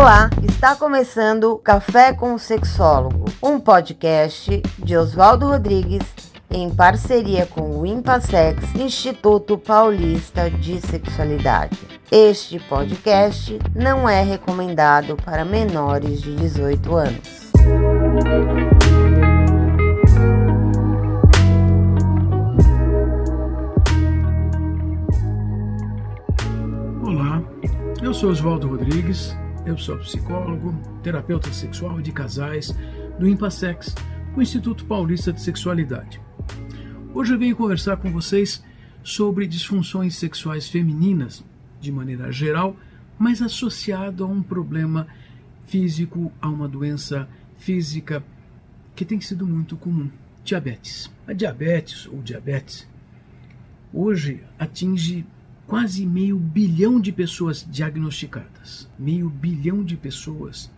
Olá, está começando Café com o Sexólogo, um podcast de Oswaldo Rodrigues em parceria com o Impassex, Instituto Paulista de Sexualidade. Este podcast não é recomendado para menores de 18 anos. Olá, eu sou Oswaldo Rodrigues, eu sou psicólogo, terapeuta sexual de casais do Impassex, o Instituto Paulista de Sexualidade. Hoje eu venho conversar com vocês sobre disfunções sexuais femininas, de maneira geral, mas associado a um problema físico, a uma doença física que tem sido muito comum: diabetes. A diabetes ou diabetes hoje atinge quase meio bilhão de pessoas diagnosticadas. Meio bilhão de pessoas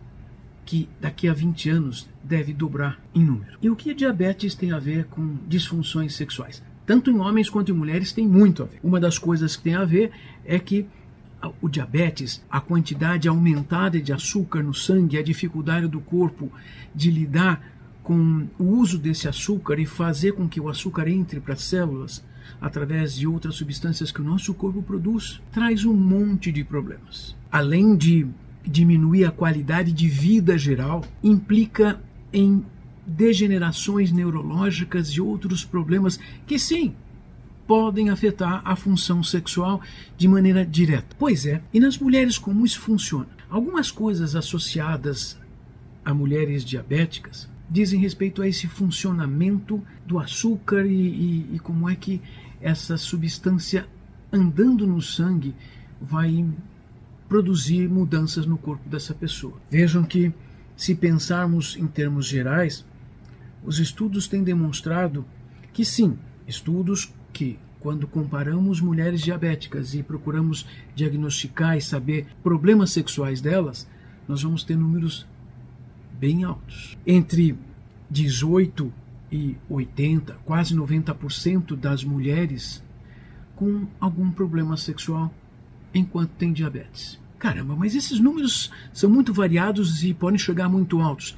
que daqui a 20 anos deve dobrar em número. E o que diabetes tem a ver com disfunções sexuais? Tanto em homens quanto em mulheres tem muito a ver. Uma das coisas que tem a ver é que o diabetes, a quantidade aumentada de açúcar no sangue, a dificuldade do corpo de lidar com o uso desse açúcar e fazer com que o açúcar entre para as células através de outras substâncias que o nosso corpo produz, traz um monte de problemas. Além de diminuir a qualidade de vida geral, implica em degenerações neurológicas e outros problemas que sim podem afetar a função sexual de maneira direta. Pois é, e nas mulheres como isso funciona? Algumas coisas associadas a mulheres diabéticas dizem respeito a esse funcionamento do açúcar e, e, e como é que essa substância andando no sangue vai produzir mudanças no corpo dessa pessoa. Vejam que, se pensarmos em termos gerais, os estudos têm demonstrado que sim, estudos que, quando comparamos mulheres diabéticas e procuramos diagnosticar e saber problemas sexuais delas, nós vamos ter números bem altos. Entre 18 e 80, quase 90% das mulheres com algum problema sexual enquanto tem diabetes. Caramba, mas esses números são muito variados e podem chegar muito altos.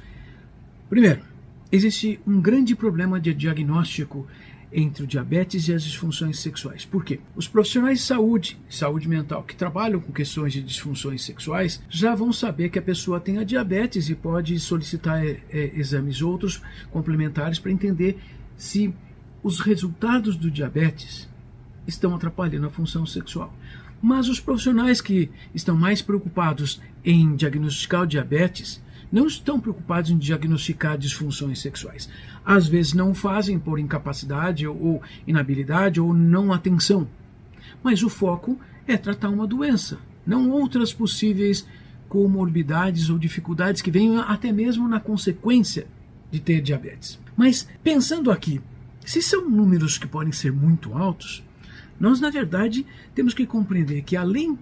Primeiro, existe um grande problema de diagnóstico entre o diabetes e as disfunções sexuais. Por quê? Os profissionais de saúde, saúde mental, que trabalham com questões de disfunções sexuais, já vão saber que a pessoa tem a diabetes e pode solicitar é, é, exames outros complementares para entender se os resultados do diabetes estão atrapalhando a função sexual. Mas os profissionais que estão mais preocupados em diagnosticar o diabetes não estão preocupados em diagnosticar disfunções sexuais. Às vezes não fazem por incapacidade ou inabilidade ou não atenção. Mas o foco é tratar uma doença, não outras possíveis comorbidades ou dificuldades que venham até mesmo na consequência de ter diabetes. Mas pensando aqui, se são números que podem ser muito altos, nós na verdade temos que compreender que além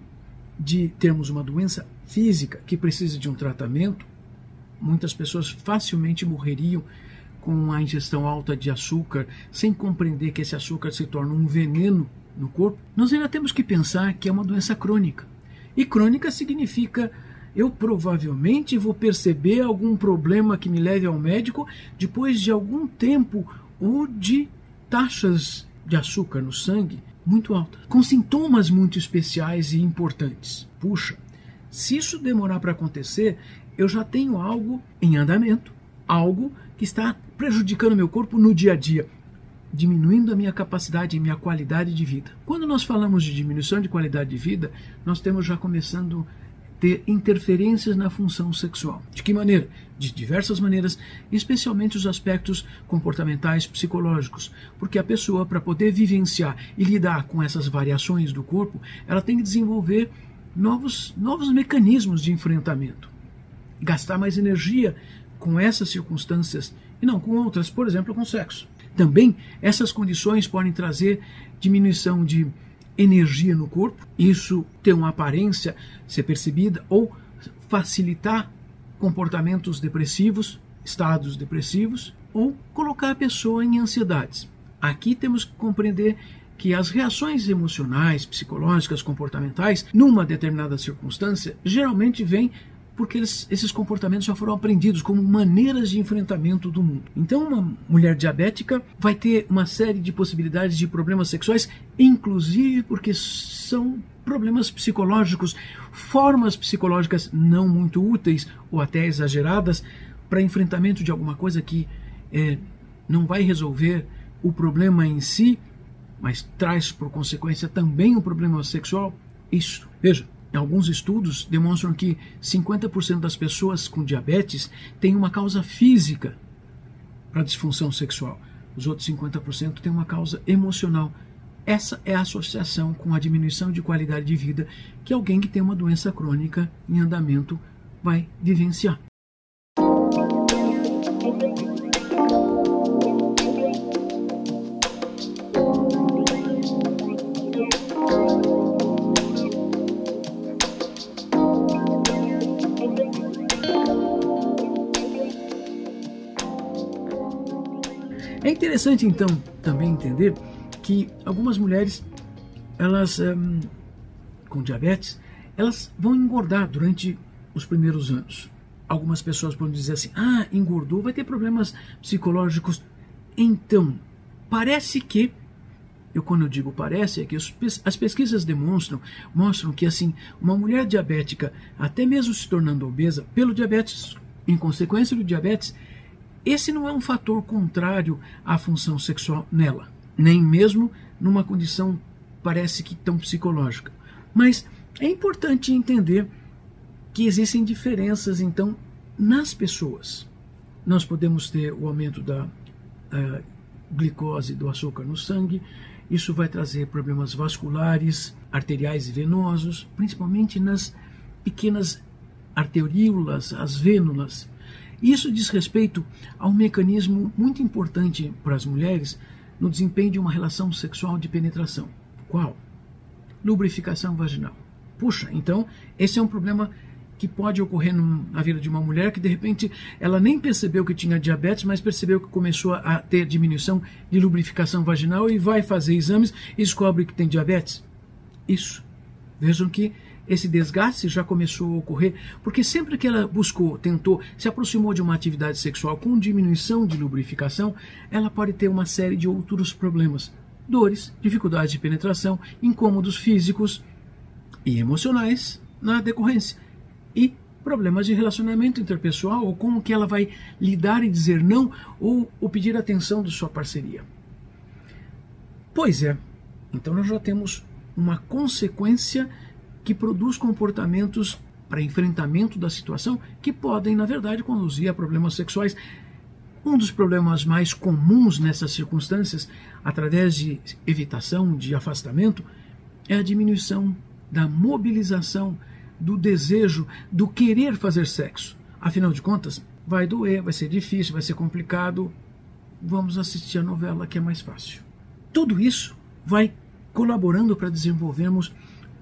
de termos uma doença física que precisa de um tratamento, muitas pessoas facilmente morreriam com a ingestão alta de açúcar, sem compreender que esse açúcar se torna um veneno no corpo, nós ainda temos que pensar que é uma doença crônica. E crônica significa eu provavelmente vou perceber algum problema que me leve ao médico depois de algum tempo ou de taxas de açúcar no sangue muito altas, com sintomas muito especiais e importantes. Puxa, se isso demorar para acontecer, eu já tenho algo em andamento, algo que está prejudicando meu corpo no dia a dia, diminuindo a minha capacidade e minha qualidade de vida. Quando nós falamos de diminuição de qualidade de vida, nós temos já começando a ter interferências na função sexual. De que maneira? De diversas maneiras, especialmente os aspectos comportamentais psicológicos, porque a pessoa para poder vivenciar e lidar com essas variações do corpo, ela tem que desenvolver novos novos mecanismos de enfrentamento gastar mais energia com essas circunstâncias e não com outras, por exemplo, com sexo. Também essas condições podem trazer diminuição de energia no corpo, isso ter uma aparência ser percebida ou facilitar comportamentos depressivos, estados depressivos ou colocar a pessoa em ansiedades. Aqui temos que compreender que as reações emocionais, psicológicas, comportamentais, numa determinada circunstância, geralmente vêm porque eles, esses comportamentos já foram aprendidos como maneiras de enfrentamento do mundo. Então, uma mulher diabética vai ter uma série de possibilidades de problemas sexuais, inclusive porque são problemas psicológicos, formas psicológicas não muito úteis ou até exageradas para enfrentamento de alguma coisa que é, não vai resolver o problema em si, mas traz por consequência também um problema sexual. Isso, veja, Alguns estudos demonstram que 50% das pessoas com diabetes têm uma causa física para a disfunção sexual. Os outros 50% têm uma causa emocional. Essa é a associação com a diminuição de qualidade de vida que alguém que tem uma doença crônica em andamento vai vivenciar. Interessante então também entender que algumas mulheres, elas um, com diabetes, elas vão engordar durante os primeiros anos. Algumas pessoas podem dizer assim: ah, engordou, vai ter problemas psicológicos. Então, parece que eu quando eu digo parece é que as pesquisas demonstram mostram que assim uma mulher diabética até mesmo se tornando obesa pelo diabetes em consequência do diabetes esse não é um fator contrário à função sexual nela, nem mesmo numa condição parece que tão psicológica. Mas é importante entender que existem diferenças então nas pessoas. Nós podemos ter o aumento da uh, glicose, do açúcar no sangue, isso vai trazer problemas vasculares, arteriais e venosos, principalmente nas pequenas arteríolas, as vênulas, isso diz respeito a um mecanismo muito importante para as mulheres no desempenho de uma relação sexual de penetração. Qual? Lubrificação vaginal. Puxa, então esse é um problema que pode ocorrer na vida de uma mulher que de repente ela nem percebeu que tinha diabetes, mas percebeu que começou a ter diminuição de lubrificação vaginal e vai fazer exames e descobre que tem diabetes. Isso. Vejam que esse desgaste já começou a ocorrer porque sempre que ela buscou, tentou, se aproximou de uma atividade sexual com diminuição de lubrificação, ela pode ter uma série de outros problemas: dores, dificuldades de penetração, incômodos físicos e emocionais na decorrência e problemas de relacionamento interpessoal ou como que ela vai lidar e dizer não ou, ou pedir atenção de sua parceria. Pois é, então nós já temos uma consequência que produz comportamentos para enfrentamento da situação que podem, na verdade, conduzir a problemas sexuais. Um dos problemas mais comuns nessas circunstâncias, através de evitação, de afastamento, é a diminuição da mobilização, do desejo, do querer fazer sexo. Afinal de contas, vai doer, vai ser difícil, vai ser complicado. Vamos assistir a novela que é mais fácil. Tudo isso vai colaborando para desenvolvermos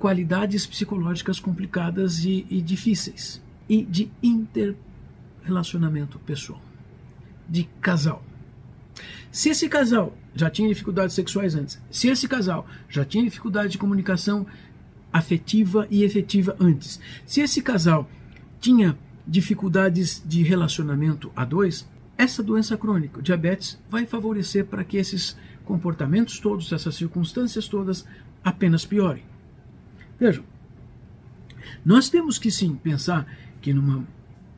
qualidades psicológicas complicadas e, e difíceis, e de interrelacionamento pessoal, de casal. Se esse casal já tinha dificuldades sexuais antes, se esse casal já tinha dificuldade de comunicação afetiva e efetiva antes, se esse casal tinha dificuldades de relacionamento a dois, essa doença crônica, diabetes, vai favorecer para que esses comportamentos todos, essas circunstâncias todas apenas piorem. Vejam, nós temos que sim pensar que numa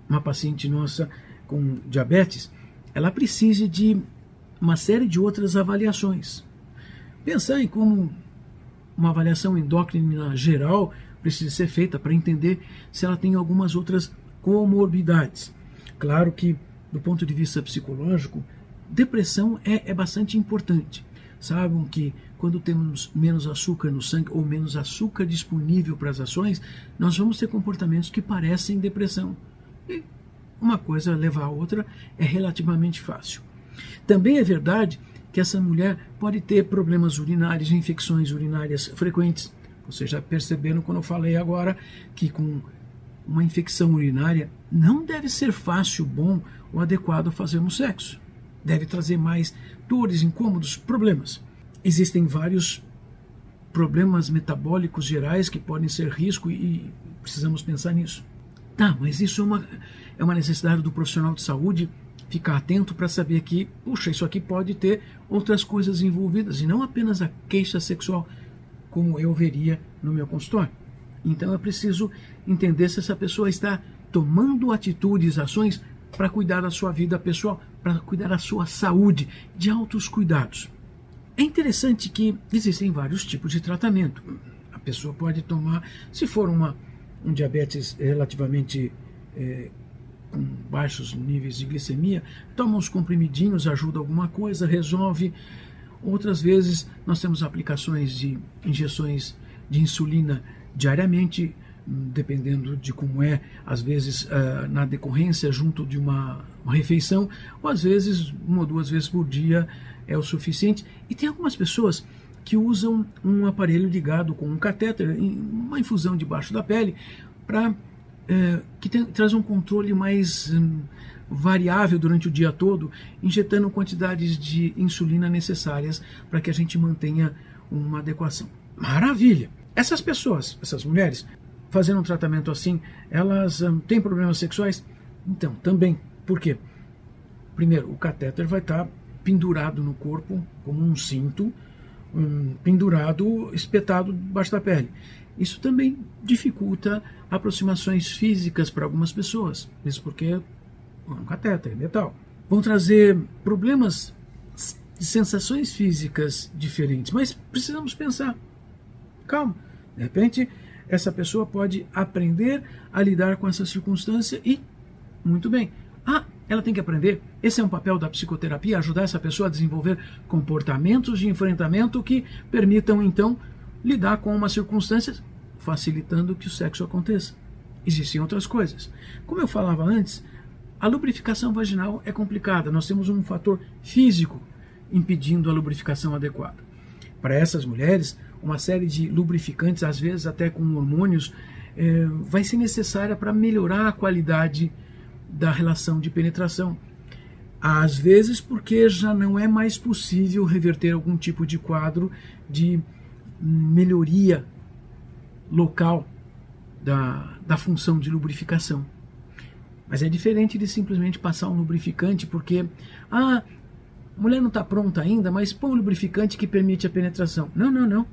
uma paciente nossa com diabetes, ela precise de uma série de outras avaliações. Pensar em como uma avaliação endócrina geral precisa ser feita para entender se ela tem algumas outras comorbidades. Claro que, do ponto de vista psicológico, depressão é, é bastante importante. Sabem que quando temos menos açúcar no sangue ou menos açúcar disponível para as ações, nós vamos ter comportamentos que parecem depressão. E uma coisa leva a outra é relativamente fácil. Também é verdade que essa mulher pode ter problemas urinários, infecções urinárias frequentes. Vocês já perceberam quando eu falei agora que com uma infecção urinária não deve ser fácil, bom ou adequado fazermos sexo. Deve trazer mais dores, incômodos, problemas existem vários problemas metabólicos gerais que podem ser risco e precisamos pensar nisso. Tá, mas isso é uma, é uma necessidade do profissional de saúde ficar atento para saber que, puxa, isso aqui pode ter outras coisas envolvidas e não apenas a queixa sexual, como eu veria no meu consultório. Então é preciso entender se essa pessoa está tomando atitudes, ações para cuidar da sua vida pessoal, para cuidar da sua saúde, de altos cuidados. É interessante que existem vários tipos de tratamento. A pessoa pode tomar, se for uma, um diabetes relativamente é, com baixos níveis de glicemia, toma uns comprimidinhos, ajuda alguma coisa, resolve. Outras vezes nós temos aplicações de injeções de insulina diariamente, dependendo de como é, às vezes uh, na decorrência junto de uma, uma, refeição, ou às vezes uma ou duas vezes por dia é o suficiente. E tem algumas pessoas que usam um aparelho ligado com um catéter, uma infusão debaixo da pele, para eh, que tem, traz um controle mais um, variável durante o dia todo, injetando quantidades de insulina necessárias para que a gente mantenha uma adequação. Maravilha! Essas pessoas, essas mulheres, fazendo um tratamento assim, elas um, têm problemas sexuais? Então, também. Por quê? Primeiro, o catéter vai estar pendurado no corpo, como um cinto, um, pendurado, espetado debaixo da pele. Isso também dificulta aproximações físicas para algumas pessoas, mesmo porque é um catéter, é metal. Vão trazer problemas de sensações físicas diferentes, mas precisamos pensar. Calma, de repente essa pessoa pode aprender a lidar com essa circunstância e, muito bem, ah, ela tem que aprender. Esse é um papel da psicoterapia, ajudar essa pessoa a desenvolver comportamentos de enfrentamento que permitam, então, lidar com uma circunstância, facilitando que o sexo aconteça. Existem outras coisas. Como eu falava antes, a lubrificação vaginal é complicada. Nós temos um fator físico impedindo a lubrificação adequada. Para essas mulheres, uma série de lubrificantes, às vezes até com hormônios, é, vai ser necessária para melhorar a qualidade da relação de penetração. Às vezes, porque já não é mais possível reverter algum tipo de quadro de melhoria local da, da função de lubrificação. Mas é diferente de simplesmente passar um lubrificante, porque, ah, a mulher não está pronta ainda, mas põe um lubrificante que permite a penetração. Não, não, não.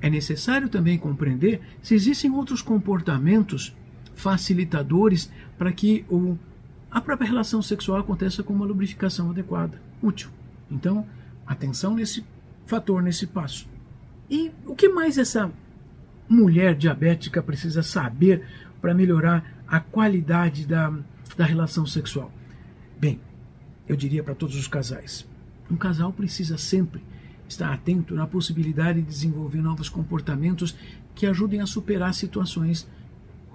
É necessário também compreender se existem outros comportamentos facilitadores para que o, a própria relação sexual aconteça com uma lubrificação adequada, útil. Então, atenção nesse fator, nesse passo. E o que mais essa mulher diabética precisa saber para melhorar a qualidade da, da relação sexual? Bem, eu diria para todos os casais: um casal precisa sempre estar atento na possibilidade de desenvolver novos comportamentos que ajudem a superar situações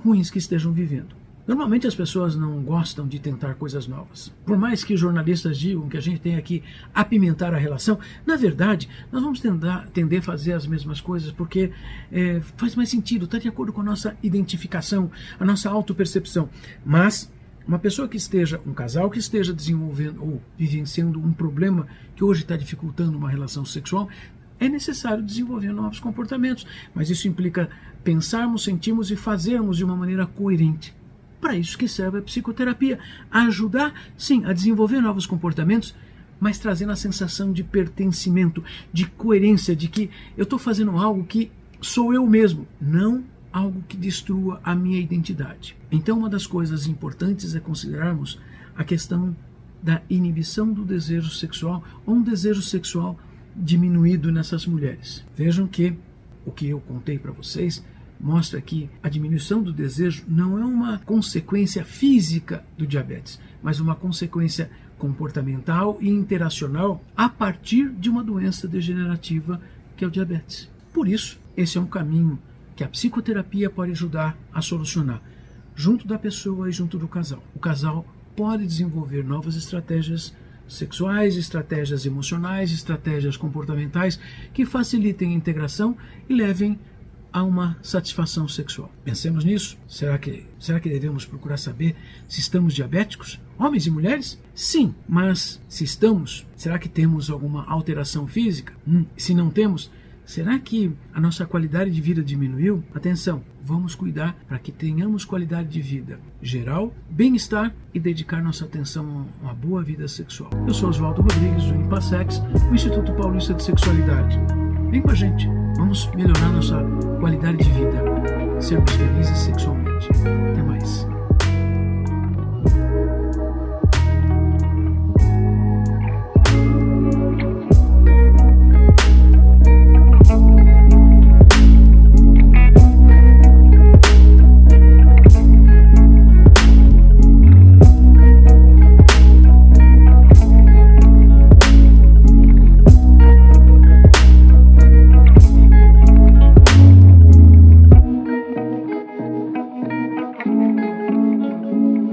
ruins que estejam vivendo. Normalmente as pessoas não gostam de tentar coisas novas. Por mais que jornalistas digam que a gente tem aqui apimentar a relação, na verdade, nós vamos tentar, tender a fazer as mesmas coisas porque é, faz mais sentido, está de acordo com a nossa identificação, a nossa autopercepção. Mas uma pessoa que esteja, um casal que esteja desenvolvendo ou vivenciando um problema que hoje está dificultando uma relação sexual, é necessário desenvolver novos comportamentos. Mas isso implica pensarmos, sentirmos e fazermos de uma maneira coerente. Para isso que serve a psicoterapia, ajudar, sim, a desenvolver novos comportamentos, mas trazendo a sensação de pertencimento, de coerência, de que eu estou fazendo algo que sou eu mesmo, não algo que destrua a minha identidade. Então, uma das coisas importantes é considerarmos a questão da inibição do desejo sexual ou um desejo sexual diminuído nessas mulheres. Vejam que o que eu contei para vocês mostra que a diminuição do desejo não é uma consequência física do diabetes, mas uma consequência comportamental e interacional a partir de uma doença degenerativa que é o diabetes. Por isso, esse é um caminho que a psicoterapia pode ajudar a solucionar, junto da pessoa e junto do casal. O casal pode desenvolver novas estratégias sexuais, estratégias emocionais, estratégias comportamentais que facilitem a integração e levem a uma satisfação sexual. Pensemos nisso. Será que, será que devemos procurar saber se estamos diabéticos? Homens e mulheres? Sim, mas se estamos, será que temos alguma alteração física? Hum, se não temos, Será que a nossa qualidade de vida diminuiu? Atenção, vamos cuidar para que tenhamos qualidade de vida geral, bem-estar e dedicar nossa atenção a uma boa vida sexual. Eu sou Oswaldo Rodrigues, do Impassex, o Instituto Paulista de Sexualidade. Vem com a gente, vamos melhorar nossa qualidade de vida, sermos felizes sexualmente. Até mais.